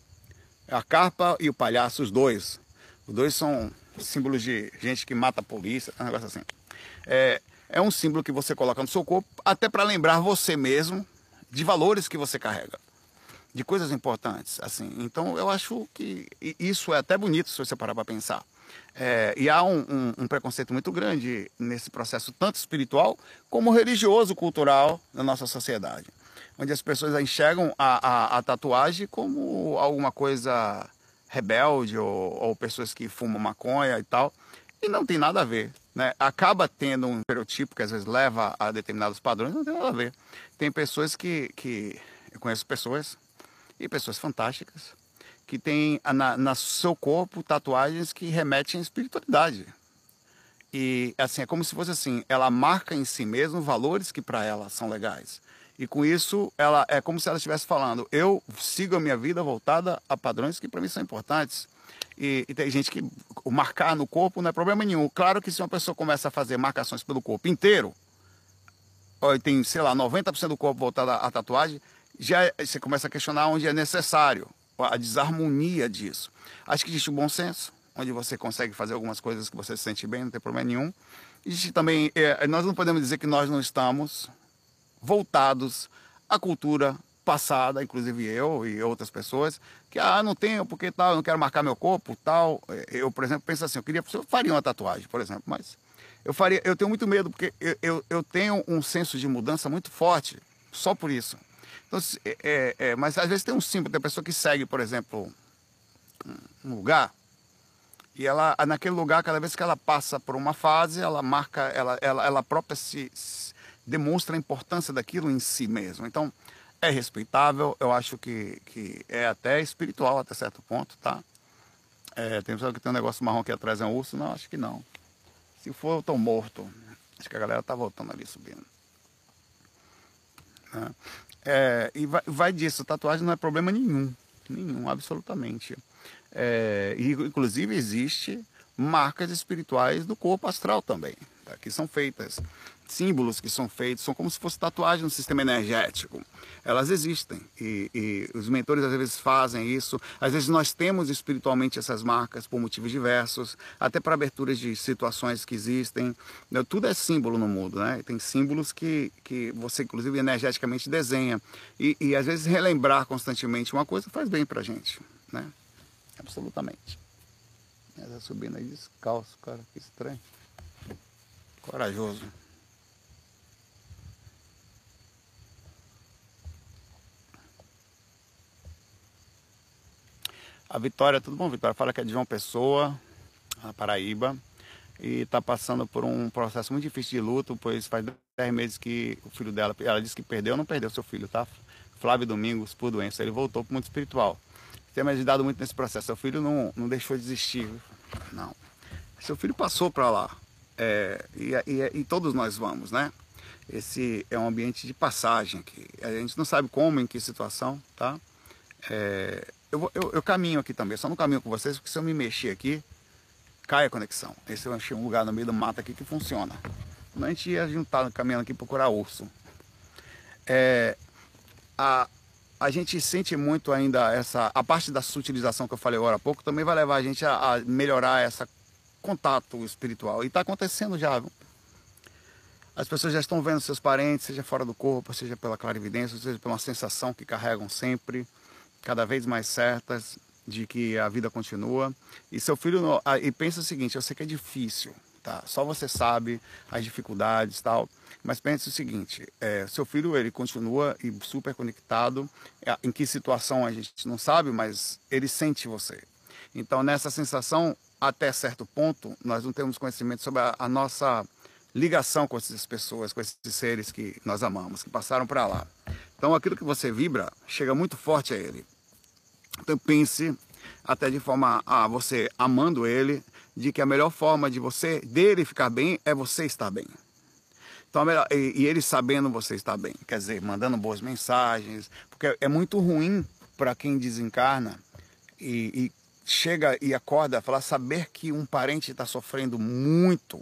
É a carpa e o palhaço, os dois. Os dois são símbolos de gente que mata a polícia, um negócio assim. É, é um símbolo que você coloca no seu corpo, até para lembrar você mesmo de valores que você carrega, de coisas importantes. assim. Então eu acho que isso é até bonito se você parar para pensar. É, e há um, um, um, preconceito muito grande nesse processo, tanto espiritual como religioso, cultural da nossa sociedade, onde as pessoas enxergam a, a, a tatuagem como alguma coisa rebelde ou, ou pessoas que fumam maconha e tal. E não tem nada a ver. né, acaba tendo um estereotipo que às vezes leva a determinados padrões, não tem nada a ver. Tem pessoas que, que eu conheço pessoas e pessoas fantásticas que têm na, na seu corpo tatuagens que remetem à espiritualidade. E assim, é como se fosse assim, ela marca em si mesma valores que para ela são legais. E com isso, ela é como se ela estivesse falando: eu sigo a minha vida voltada a padrões que para mim são importantes. E, e, tem gente que marcar no corpo não é problema nenhum. Claro que se uma pessoa começa a fazer marcações pelo corpo inteiro, ou tem, sei lá, 90% do corpo voltado à tatuagem, já é, você começa a questionar onde é necessário a desarmonia disso. Acho que existe o bom senso, onde você consegue fazer algumas coisas que você se sente bem, não tem problema nenhum. Existe também, é, nós não podemos dizer que nós não estamos voltados à cultura passada, inclusive eu e outras pessoas, que ah, não tenho porque tal, não quero marcar meu corpo, tal. Eu, por exemplo, penso assim, eu queria, eu faria uma tatuagem, por exemplo, mas eu faria, eu tenho muito medo porque eu, eu, eu tenho um senso de mudança muito forte, só por isso. Então, é, é, é, mas às vezes tem um símbolo, tem pessoa que segue, por exemplo, um lugar, e ela, naquele lugar, cada vez que ela passa por uma fase, ela marca, ela, ela, ela própria se, se demonstra a importância daquilo em si mesmo. Então, é respeitável, eu acho que, que é até espiritual até certo ponto, tá? É, tem pessoa que tem um negócio marrom aqui atrás, é um urso? Não, acho que não. Se for, eu tô morto. Acho que a galera tá voltando ali, subindo. Né? É, e vai, vai, disso, tatuagem não é problema nenhum. Nenhum, absolutamente. É, e, inclusive existe marcas espirituais do corpo astral também, tá? que são feitas símbolos que são feitos, são como se fosse tatuagem no sistema energético. Elas existem e, e, os mentores às vezes fazem isso. Às vezes nós temos espiritualmente essas marcas por motivos diversos, até para aberturas de situações que existem. Né, tudo é símbolo no mundo, né? Tem símbolos que, que você, inclusive, energeticamente desenha. E, e às vezes relembrar constantemente uma coisa faz bem para gente, né? Absolutamente. Essa subindo aí descalço, cara, que estranho. Corajoso. A Vitória, tudo bom, Vitória? Fala que é de João Pessoa, na Paraíba, e está passando por um processo muito difícil de luto, pois faz 10 meses que o filho dela, ela disse que perdeu, não perdeu seu filho, tá? Flávio Domingos, por doença, ele voltou para o mundo espiritual. Tem me ajudado muito nesse processo. Seu filho não, não deixou de existir, não. Seu filho passou para lá, é, e, e, e todos nós vamos, né? Esse é um ambiente de passagem aqui. A gente não sabe como, em que situação, tá? É, eu, eu, eu, caminho aqui também, só não caminho com vocês, porque se eu me mexer aqui, cai a conexão. Esse eu achei um lugar no meio do mato aqui que funciona. Quando a gente ia juntar caminhando aqui procurar urso. É, a, a gente sente muito ainda essa. A parte da sutilização que eu falei agora há pouco também vai levar a gente a, a melhorar esse contato espiritual. E está acontecendo já? As pessoas já estão vendo seus parentes, seja fora do corpo, seja pela clarividência, seja pela sensação que carregam sempre cada vez mais certas de que a vida continua. E seu filho e pensa o seguinte, eu sei que é difícil, tá? Só você sabe as dificuldades, tal. Mas pense o seguinte, é, seu filho ele continua e super conectado. É, em que situação a gente não sabe, mas ele sente você. Então nessa sensação até certo ponto nós não temos conhecimento sobre a, a nossa ligação com essas pessoas, com esses seres que nós amamos, que passaram para lá. Então aquilo que você vibra chega muito forte a ele. Então pense até de forma a você amando ele, de que a melhor forma de você dele ficar bem é você estar bem. Então, melhor, e, e, ele sabendo você estar bem, quer dizer, mandando boas mensagens, porque é muito ruim para quem desencarna e, e, chega e acorda falar, saber que um parente está sofrendo muito,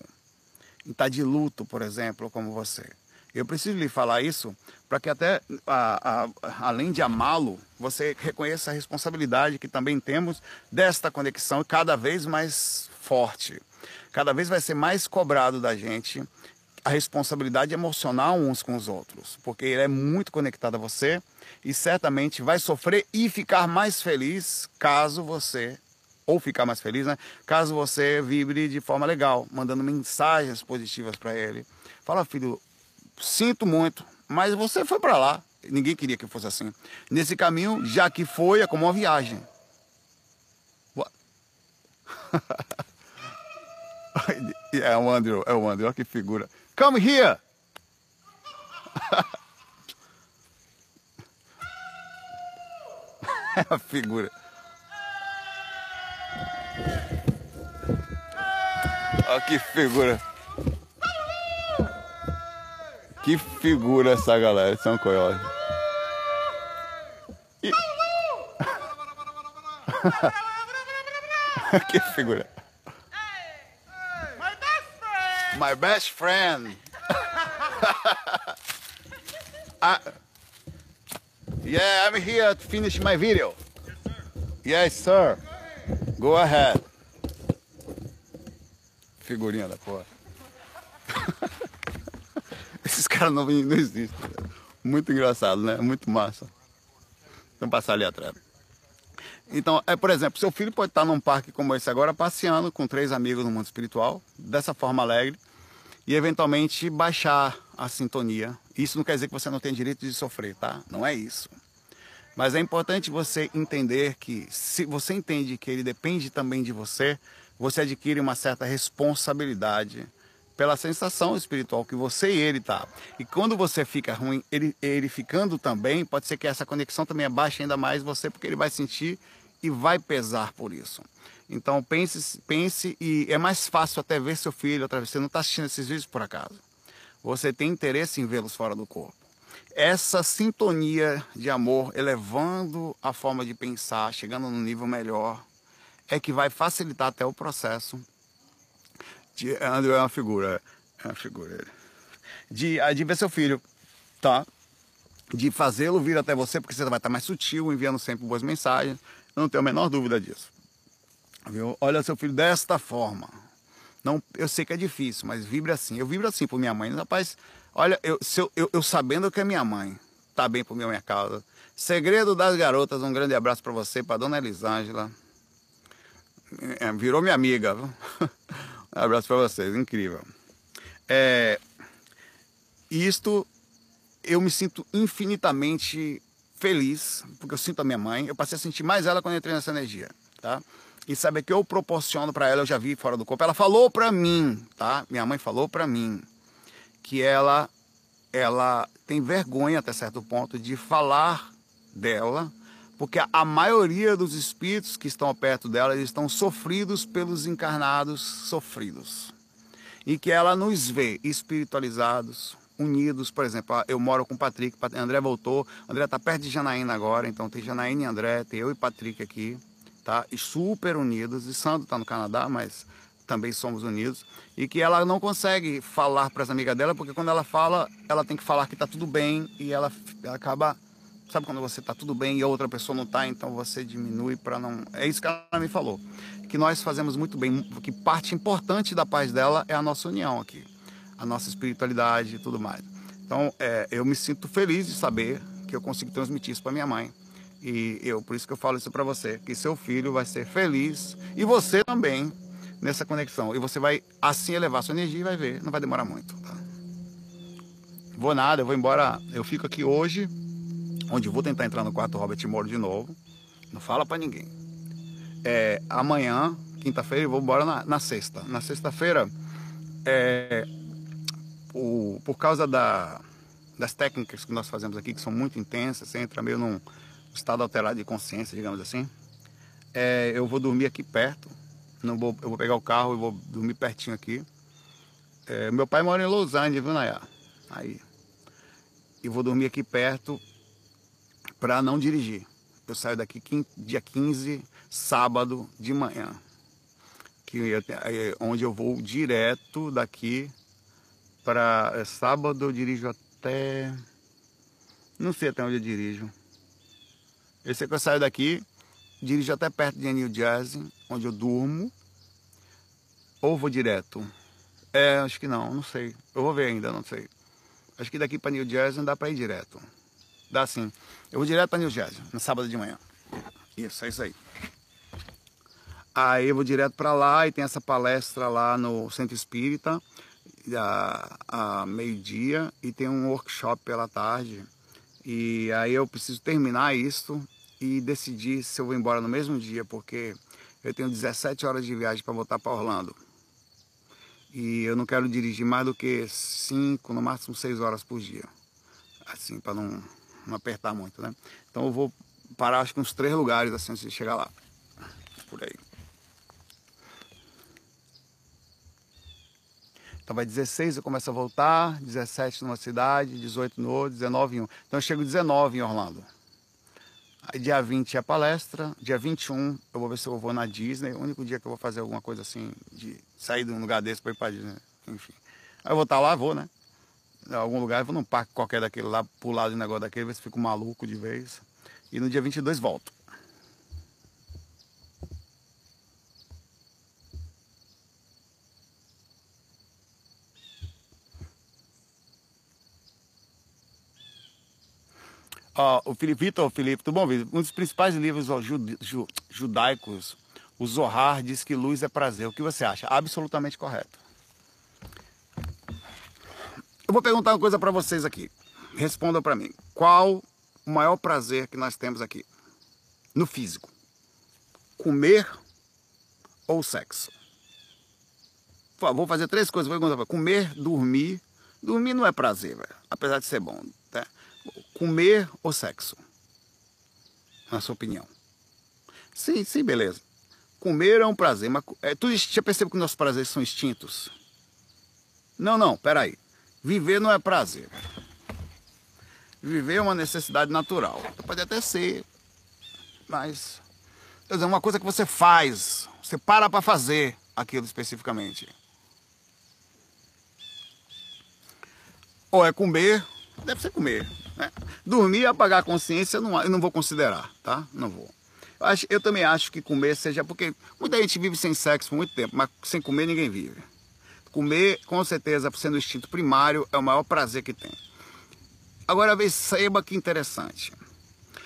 está de luto, por exemplo, como você. Eu preciso lhe falar isso para que até, a, a, além de amá-lo, você reconheça a responsabilidade que também temos desta conexão cada vez mais forte. Cada vez vai ser mais cobrado da gente a responsabilidade emocional uns com os outros, porque ele é muito conectado a você e certamente vai sofrer e ficar mais feliz caso você ou ficar mais feliz, né? Caso você vibre de forma legal, mandando mensagens positivas para ele. Fala, filho, sinto muito, mas você foi para lá. Ninguém queria que fosse assim. Nesse caminho, já que foi, é como uma viagem. É o Andrew, é o Andrew, olha que figura. Come here! é a figura. Olha que figura. Que figura essa galera, São Coiote. E... que figura. My best friend. I, yeah, I'm here to finish my video. Yes, sir. Go ahead. Figurinha da porra. Caras não, não existem. Muito engraçado, né? Muito massa. Vamos passar ali atrás. Então, é, por exemplo, seu filho pode estar num parque como esse agora, passeando com três amigos no mundo espiritual, dessa forma alegre, e eventualmente baixar a sintonia. Isso não quer dizer que você não tem direito de sofrer, tá? Não é isso. Mas é importante você entender que se você entende que ele depende também de você, você adquire uma certa responsabilidade pela sensação espiritual que você e ele tá. E quando você fica ruim, ele, ele ficando também, pode ser que essa conexão também abaixe ainda mais você, porque ele vai sentir e vai pesar por isso. Então pense, pense e é mais fácil até ver seu filho outra vez. Você não está assistindo esses vídeos por acaso. Você tem interesse em vê-los fora do corpo. Essa sintonia de amor, elevando a forma de pensar, chegando num nível melhor, é que vai facilitar até o processo de, Andrew é uma figura, é uma figura. De, de ver seu filho, tá? De fazê-lo vir até você, porque você vai estar mais sutil, enviando sempre boas mensagens. Eu não tenho a menor dúvida disso. Viu? Olha seu filho desta forma. Não, eu sei que é difícil, mas vibra assim. Eu vibro assim por minha mãe. Rapaz, olha, eu, eu, eu, eu sabendo que é minha mãe tá bem por minha causa. Segredo das garotas, um grande abraço para você, para dona Elisângela. É, virou minha amiga. Abraço para vocês, incrível. É, isto eu me sinto infinitamente feliz, porque eu sinto a minha mãe. Eu passei a sentir mais ela quando entrei nessa energia, tá? E saber que eu proporciono para ela, eu já vi fora do corpo. Ela falou para mim, tá? Minha mãe falou para mim que ela ela tem vergonha até certo ponto de falar dela porque a maioria dos espíritos que estão perto dela estão sofridos pelos encarnados sofridos. E que ela nos vê espiritualizados, unidos, por exemplo, eu moro com o Patrick, André voltou, André está perto de Janaína agora, então tem Janaína e André, tem eu e Patrick aqui, tá? E super unidos, e Sandro está no Canadá, mas também somos unidos, e que ela não consegue falar para as amigas dela, porque quando ela fala, ela tem que falar que está tudo bem, e ela, ela acaba Sabe quando você está tudo bem e a outra pessoa não está, então você diminui para não. É isso que ela me falou. Que nós fazemos muito bem, que parte importante da paz dela é a nossa união aqui, a nossa espiritualidade e tudo mais. Então, é, eu me sinto feliz de saber que eu consigo transmitir isso para minha mãe. E eu, por isso que eu falo isso para você, que seu filho vai ser feliz e você também nessa conexão. E você vai assim elevar sua energia e vai ver, não vai demorar muito. Tá? Vou nada, eu vou embora. Eu fico aqui hoje onde vou tentar entrar no quarto Robert Moro de novo. Não fala para ninguém. É, amanhã, quinta-feira, eu vou embora na, na sexta. Na sexta-feira, é, o, por causa da, das técnicas que nós fazemos aqui, que são muito intensas, você entra meio num estado alterado de consciência, digamos assim. É, eu vou dormir aqui perto. Não vou, eu vou pegar o carro e vou dormir pertinho aqui. É, meu pai mora em Los Angeles, viu, Nayá? Aí. E vou dormir aqui perto para não dirigir. Eu saio daqui dia 15, sábado de manhã, que é, onde eu vou direto daqui para é, sábado eu dirijo até não sei até onde eu dirijo. Eu sei que eu saio daqui, dirijo até perto de New Jersey, onde eu durmo, ou vou direto. É, acho que não, não sei. Eu vou ver ainda, não sei. Acho que daqui para New Jersey dá para ir direto. Dá sim. Eu vou direto para New Jersey, no sábado de manhã. Isso, é isso aí. Aí eu vou direto para lá e tem essa palestra lá no Centro Espírita, a, a meio-dia, e tem um workshop pela tarde. E aí eu preciso terminar isso e decidir se eu vou embora no mesmo dia, porque eu tenho 17 horas de viagem para voltar para Orlando. E eu não quero dirigir mais do que cinco, no máximo seis horas por dia. Assim, para não, não apertar muito, né? Então eu vou parar acho que uns três lugares assim antes de chegar lá. Por aí. Então vai 16, eu começo a voltar, 17 numa cidade, 18 no outro, 19 em um. Então eu chego 19 em Orlando. Aí dia 20 é a palestra, dia 21 eu vou ver se eu vou na Disney, o único dia que eu vou fazer alguma coisa assim, de sair de um lugar desse para ir para Disney, enfim. Aí eu vou estar lá, vou, né? Algum lugar, vou num parque qualquer daquele lá, pular de negócio daquele, ver se fico maluco de vez. E no dia 22 volto. Ó, o Felipe Vitor, Felipe, tudo bom, Vitor? Um dos principais livros ó, ju, judaicos, o Zohar, diz que luz é prazer. O que você acha? Absolutamente correto. Eu vou perguntar uma coisa para vocês aqui. Respondam para mim. Qual o maior prazer que nós temos aqui? No físico. Comer ou sexo? Vou fazer três coisas. Vou perguntar. Comer, dormir. Dormir não é prazer, velho. Apesar de ser bom. Tá? comer ou sexo? Na sua opinião. Sim, sim, beleza. Comer é um prazer, mas é, tu já percebeu que nossos prazeres são extintos? Não, não, peraí. Viver não é prazer. Viver é uma necessidade natural. Pode até ser, mas quer dizer, uma coisa que você faz, você para para fazer aquilo especificamente. Ou é comer, deve ser comer. Né? Dormir e apagar a consciência, não, eu não vou considerar, tá? Não vou. Eu, acho, eu também acho que comer seja. Porque muita gente vive sem sexo por muito tempo, mas sem comer ninguém vive. Comer, com certeza, sendo o instinto primário, é o maior prazer que tem. Agora, perceba que interessante.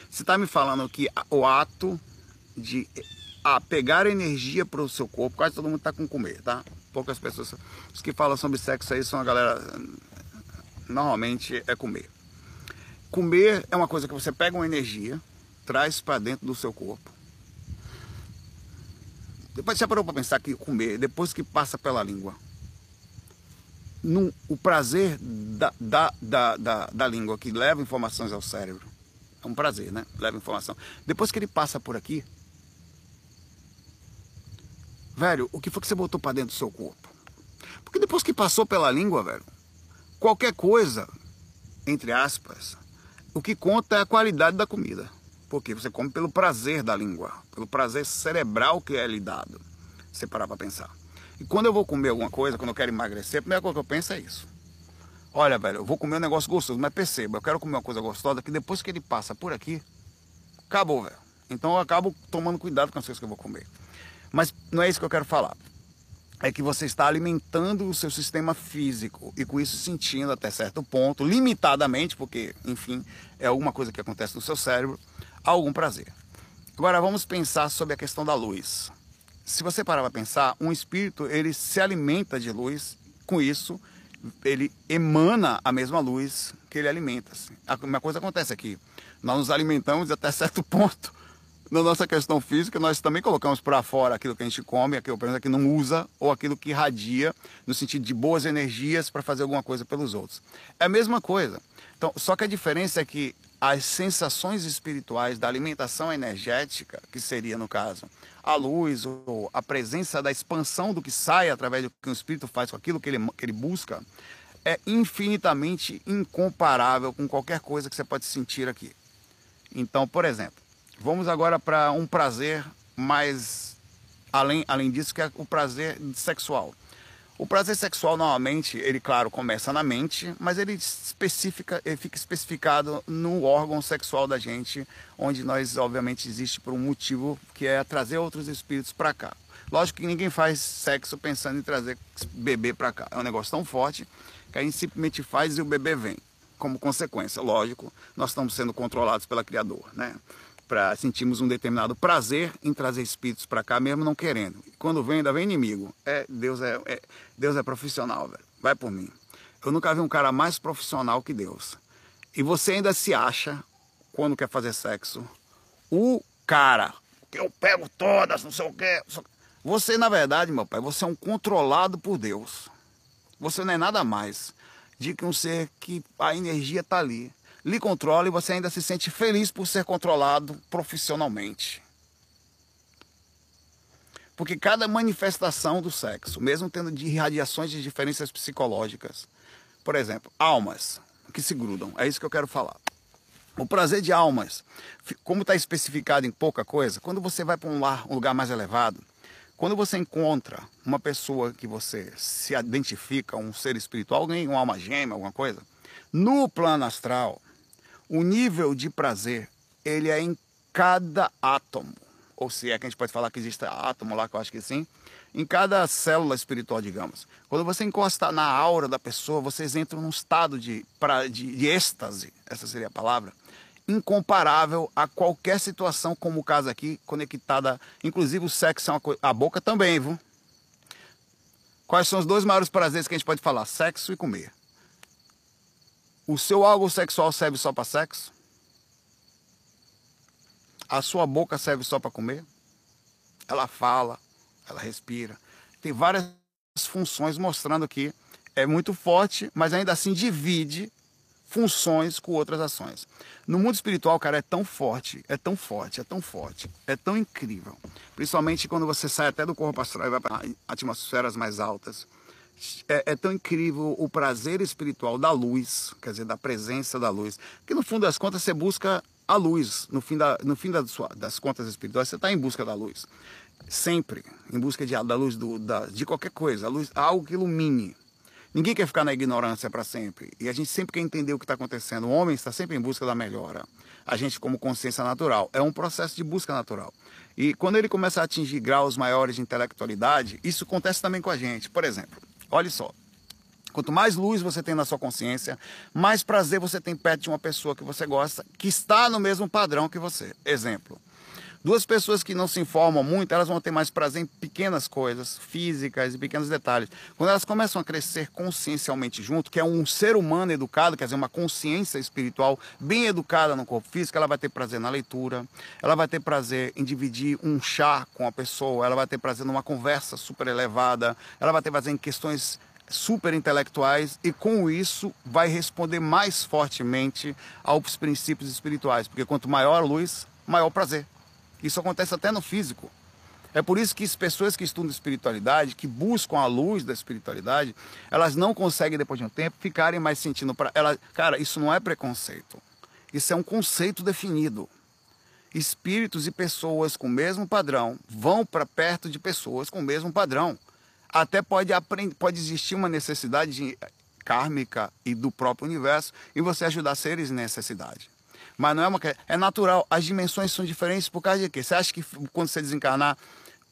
Você está me falando que o ato de a pegar energia para o seu corpo, quase todo mundo está com comer, tá? Poucas pessoas. Os que falam sobre sexo aí são a galera. Normalmente é comer. Comer é uma coisa que você pega uma energia, traz para dentro do seu corpo. Depois você parou para pensar que comer, depois que passa pela língua, num, o prazer da, da, da, da, da língua que leva informações ao cérebro, é um prazer, né? Leva informação. Depois que ele passa por aqui, velho, o que foi que você botou para dentro do seu corpo? Porque depois que passou pela língua, velho, qualquer coisa, entre aspas, o que conta é a qualidade da comida. Porque você come pelo prazer da língua, pelo prazer cerebral que é lhe dado. Você parar para pensar. E quando eu vou comer alguma coisa, quando eu quero emagrecer, a primeira coisa que eu penso é isso. Olha, velho, eu vou comer um negócio gostoso, mas perceba, eu quero comer uma coisa gostosa que depois que ele passa por aqui, acabou, velho. Então eu acabo tomando cuidado com as coisas que eu vou comer. Mas não é isso que eu quero falar é que você está alimentando o seu sistema físico e com isso sentindo até certo ponto, limitadamente, porque, enfim, é alguma coisa que acontece no seu cérebro, algum prazer. Agora vamos pensar sobre a questão da luz. Se você parar para pensar, um espírito ele se alimenta de luz, com isso ele emana a mesma luz que ele alimenta. A mesma coisa acontece aqui. Nós nos alimentamos até certo ponto na nossa questão física, nós também colocamos para fora aquilo que a gente come, aquilo que não usa, ou aquilo que irradia, no sentido de boas energias para fazer alguma coisa pelos outros. É a mesma coisa. Então, só que a diferença é que as sensações espirituais da alimentação energética, que seria no caso a luz ou a presença da expansão do que sai através do que o espírito faz com aquilo que ele, que ele busca, é infinitamente incomparável com qualquer coisa que você pode sentir aqui. Então, por exemplo, Vamos agora para um prazer mais além, além disso, que é o prazer sexual. O prazer sexual, normalmente, ele, claro, começa na mente, mas ele, especifica, ele fica especificado no órgão sexual da gente, onde nós, obviamente, existe por um motivo que é trazer outros espíritos para cá. Lógico que ninguém faz sexo pensando em trazer bebê para cá. É um negócio tão forte que a gente simplesmente faz e o bebê vem. Como consequência, lógico, nós estamos sendo controlados pela Criador, né? Para sentirmos um determinado prazer em trazer espíritos para cá, mesmo não querendo. E quando vem, ainda vem inimigo. É, Deus é, é, Deus é profissional, velho. Vai por mim. Eu nunca vi um cara mais profissional que Deus. E você ainda se acha, quando quer fazer sexo, o cara que eu pego todas, não sei o quê. Você, na verdade, meu pai, você é um controlado por Deus. Você não é nada mais de que um ser que a energia está ali, lhe controla e você ainda se sente feliz por ser controlado profissionalmente. Porque cada manifestação do sexo, mesmo tendo de radiações de diferenças psicológicas, por exemplo, almas que se grudam, é isso que eu quero falar. O prazer de almas, como está especificado em pouca coisa, quando você vai para um, lar, um lugar mais elevado, quando você encontra uma pessoa que você se identifica, um ser espiritual, alguém, uma alma gêmea, alguma coisa, no plano astral, o nível de prazer, ele é em cada átomo. Ou se é que a gente pode falar que existe átomo lá, que eu acho que sim. Em cada célula espiritual, digamos. Quando você encosta na aura da pessoa, vocês entram num estado de, de, de êxtase, essa seria a palavra, incomparável a qualquer situação, como o caso aqui, conectada. Inclusive o sexo é uma coisa. A boca também, viu? Quais são os dois maiores prazeres que a gente pode falar? Sexo e comer. O seu algo sexual serve só para sexo? A sua boca serve só para comer? Ela fala, ela respira. Tem várias funções mostrando que é muito forte, mas ainda assim divide funções com outras ações. No mundo espiritual, cara, é tão forte, é tão forte, é tão forte, é tão incrível. Principalmente quando você sai até do corpo astral e vai para atmosferas mais altas. É, é, tão incrível o prazer espiritual da luz, quer dizer, da presença da luz. Que no fundo das contas você busca a luz. No fim, da, no fim da sua, das contas espirituais, você está em busca da luz. Sempre em busca de, da luz do, da, de qualquer coisa, luz, algo que ilumine. Ninguém quer ficar na ignorância para sempre. E a gente sempre quer entender o que está acontecendo. O homem está sempre em busca da melhora. A gente, como consciência natural, é um processo de busca natural. E quando ele começa a atingir graus maiores de intelectualidade, isso acontece também com a gente. Por exemplo, olha só. Quanto mais luz você tem na sua consciência, mais prazer você tem perto de uma pessoa que você gosta, que está no mesmo padrão que você. Exemplo. Duas pessoas que não se informam muito, elas vão ter mais prazer em pequenas coisas, físicas e pequenos detalhes. Quando elas começam a crescer consciencialmente junto, que é um ser humano educado, quer dizer, uma consciência espiritual bem educada no corpo físico, ela vai ter prazer na leitura, ela vai ter prazer em dividir um chá com a pessoa, ela vai ter prazer numa conversa super elevada, ela vai ter prazer em questões super intelectuais e com isso vai responder mais fortemente aos princípios espirituais, porque quanto maior a luz, maior prazer. Isso acontece até no físico. É por isso que as pessoas que estudam espiritualidade, que buscam a luz da espiritualidade, elas não conseguem, depois de um tempo, ficarem mais sentindo. Pra... Ela... Cara, isso não é preconceito. Isso é um conceito definido. Espíritos e pessoas com o mesmo padrão vão para perto de pessoas com o mesmo padrão. Até pode, aprend... pode existir uma necessidade de... kármica e do próprio universo em você ajudar seres em necessidade. Mas não é uma é natural. As dimensões são diferentes por causa de quê? Você acha que quando você desencarnar,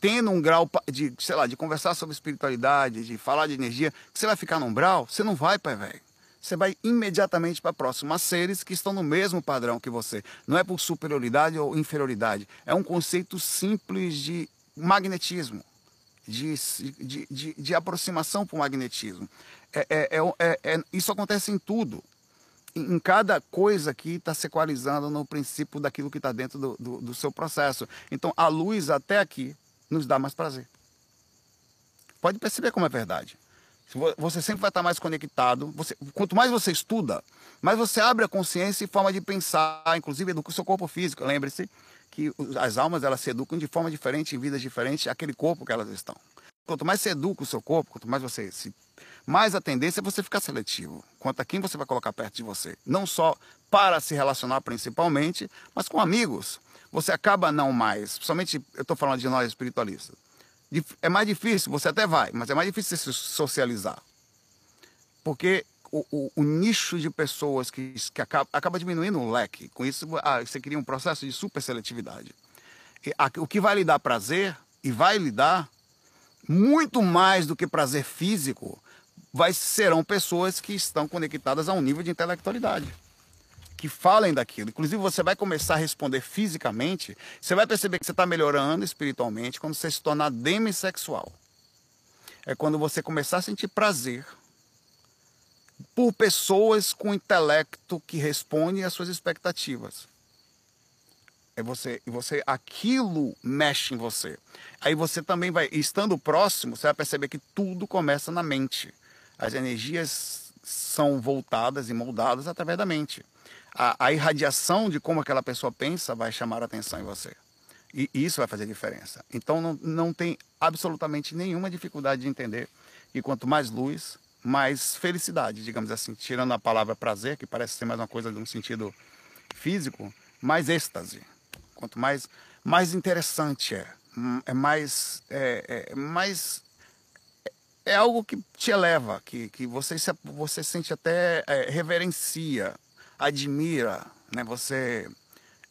tendo um grau de, sei lá, de conversar sobre espiritualidade, de falar de energia, você vai ficar num grau? Você não vai, pai velho. Você vai imediatamente para próximo seres que estão no mesmo padrão que você. Não é por superioridade ou inferioridade. É um conceito simples de magnetismo, de, de, de, de aproximação para o magnetismo. É, é, é, é, isso acontece em tudo em cada coisa aqui está se equalizando no princípio daquilo que está dentro do, do, do, seu processo. Então, a luz até aqui nos dá mais prazer. Pode perceber como é verdade. Você sempre vai estar mais conectado. Você, quanto mais você estuda, mais você abre a consciência e forma de pensar, inclusive educa o seu corpo físico. Lembre-se que as almas elas se educam de forma diferente, em vidas diferentes, aquele corpo que elas estão. Quanto mais você educa o seu corpo, quanto mais você se mais a tendência é você ficar seletivo quanto a quem você vai colocar perto de você. Não só para se relacionar principalmente, mas com amigos. Você acaba não mais, principalmente eu estou falando de nós espiritualistas. É mais difícil, você até vai, mas é mais difícil se socializar. Porque o, o, o nicho de pessoas que, que acaba, acaba, diminuindo o leque. Com isso, ah, você cria um processo de super seletividade. E, a, o que vai lhe dar prazer, e vai lhe dar muito mais do que prazer físico, vai, serão pessoas que estão conectadas a um nível de intelectualidade. Que falem daquilo. Inclusive, você vai começar a responder fisicamente. Você vai perceber que você está melhorando espiritualmente quando você se tornar demissexual. É quando você começar a sentir prazer por pessoas com intelecto que respondem às suas expectativas. É você, você, aquilo mexe em você. Aí você também vai, estando próximo, você vai perceber que tudo começa na mente As energias são voltadas e moldadas através da mente. A, a irradiação de como aquela pessoa pensa vai chamar a atenção em você. E isso vai fazer diferença. Então não, não tem absolutamente nenhuma dificuldade de entender que quanto mais luz, mais felicidade, digamos assim, tirando a palavra prazer, que parece ser mais uma coisa de um sentido físico, mais êxtase. Quanto mais, mais interessante é, é mais, é, é mais é algo que te eleva, que, que você, se, você sente até é, reverencia, admira, né? Você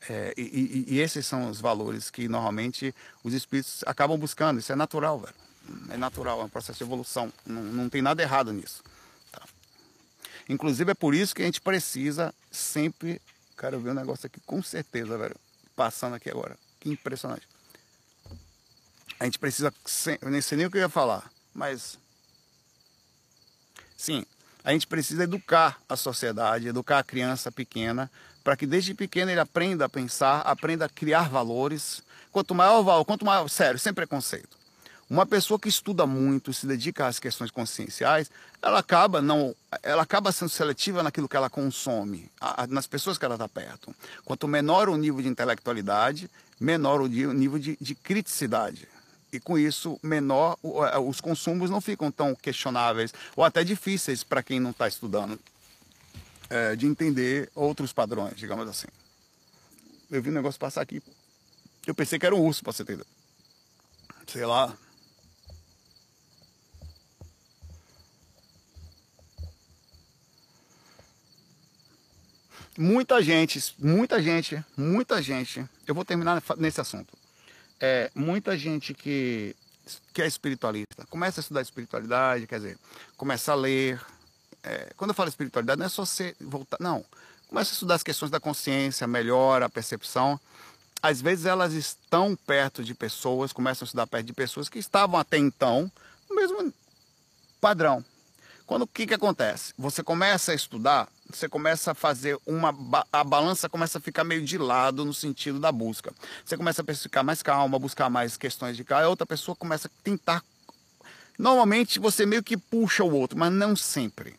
é, e, e, e, esses são os valores que normalmente os espíritos acabam buscando. Isso é natural, velho. É natural, é um processo de evolução. Não, não tem nada errado nisso. Tá? Inclusive é por isso que a gente precisa sempre. Cara, eu vi um negócio aqui com certeza, velho. Passando aqui agora. Que impressionante. A gente precisa. Eu nem sei nem o que eu ia falar, mas. Sim, a gente precisa educar a sociedade, educar a criança pequena, para que desde pequena ele aprenda a pensar, aprenda a criar valores. Quanto maior valor, quanto maior, sério, sem preconceito. Uma pessoa que estuda muito, se dedica às questões conscienciais, ela acaba não, ela acaba sendo seletiva naquilo que ela consome, nas pessoas que ela está perto. Quanto menor o nível de intelectualidade, menor o nível de, de criticidade. E com isso, menor os consumos não ficam tão questionáveis ou até difíceis para quem não está estudando é, de entender outros padrões, digamos assim. Eu vi um negócio passar aqui, eu pensei que era um urso, para você entender. Sei lá, muita gente, muita gente, muita gente, eu vou terminar nesse assunto. É, muita gente que, que é espiritualista, começa a estudar espiritualidade, quer dizer, começa a ler. É, quando eu falo espiritualidade, não é só você voltar, não. Começa a estudar as questões da consciência, melhora a percepção. Às vezes elas estão perto de pessoas, começam a estudar perto de pessoas que estavam até então no mesmo padrão, quando o que, que acontece? Você começa a estudar, você começa a fazer uma. A balança começa a ficar meio de lado no sentido da busca. Você começa a ficar mais calma, buscar mais questões de cá, a outra pessoa começa a tentar. Normalmente você meio que puxa o outro, mas não sempre.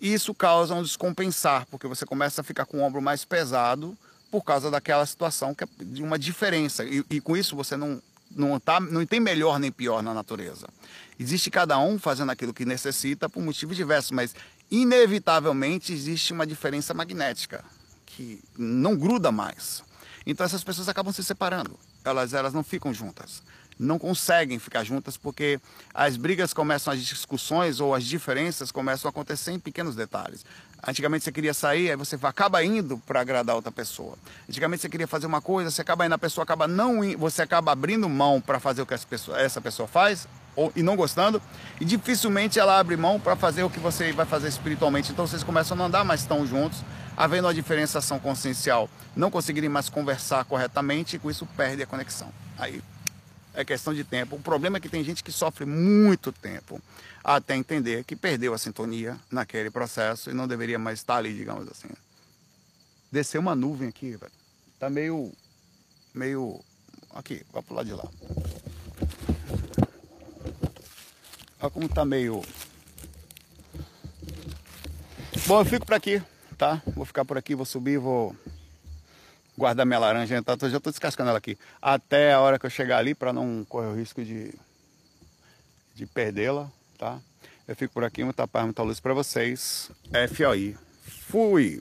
E isso causa um descompensar, porque você começa a ficar com o ombro mais pesado por causa daquela situação que é de uma diferença. E, e com isso você não, não, tá, não tem melhor nem pior na natureza. Existe cada um fazendo aquilo que necessita por motivos diversos, mas inevitavelmente existe uma diferença magnética que não gruda mais. Então essas pessoas acabam se separando. Elas, elas não ficam juntas. Não conseguem ficar juntas porque as brigas começam, as discussões ou as diferenças começam a acontecer em pequenos detalhes. Antigamente você queria sair, aí você acaba indo para agradar outra pessoa. Antigamente você queria fazer uma coisa, você acaba indo, a pessoa acaba não você acaba abrindo mão para fazer o que pessoa, essa pessoa faz ou, e não gostando, e dificilmente ela abre mão para fazer o que você vai fazer espiritualmente. Então vocês começam a não andar mais tão juntos, havendo uma diferenciação consciencial, não conseguirem mais conversar corretamente e com isso perde a conexão. Aí é questão de tempo. O problema é que tem gente que sofre muito tempo até entender que perdeu a sintonia naquele processo e não deveria mais estar ali, digamos assim. Desceu uma nuvem aqui, velho. Tá meio. meio. Aqui, vai pro lado de lá. Olha como tá meio. Bom, eu fico por aqui, tá? Vou ficar por aqui, vou subir, vou guardar minha laranja, tá? já estou descascando ela aqui. Até a hora que eu chegar ali para não correr o risco de, de perdê-la, tá? Eu fico por aqui, muita paz, muita luz para vocês. FOI. Fui!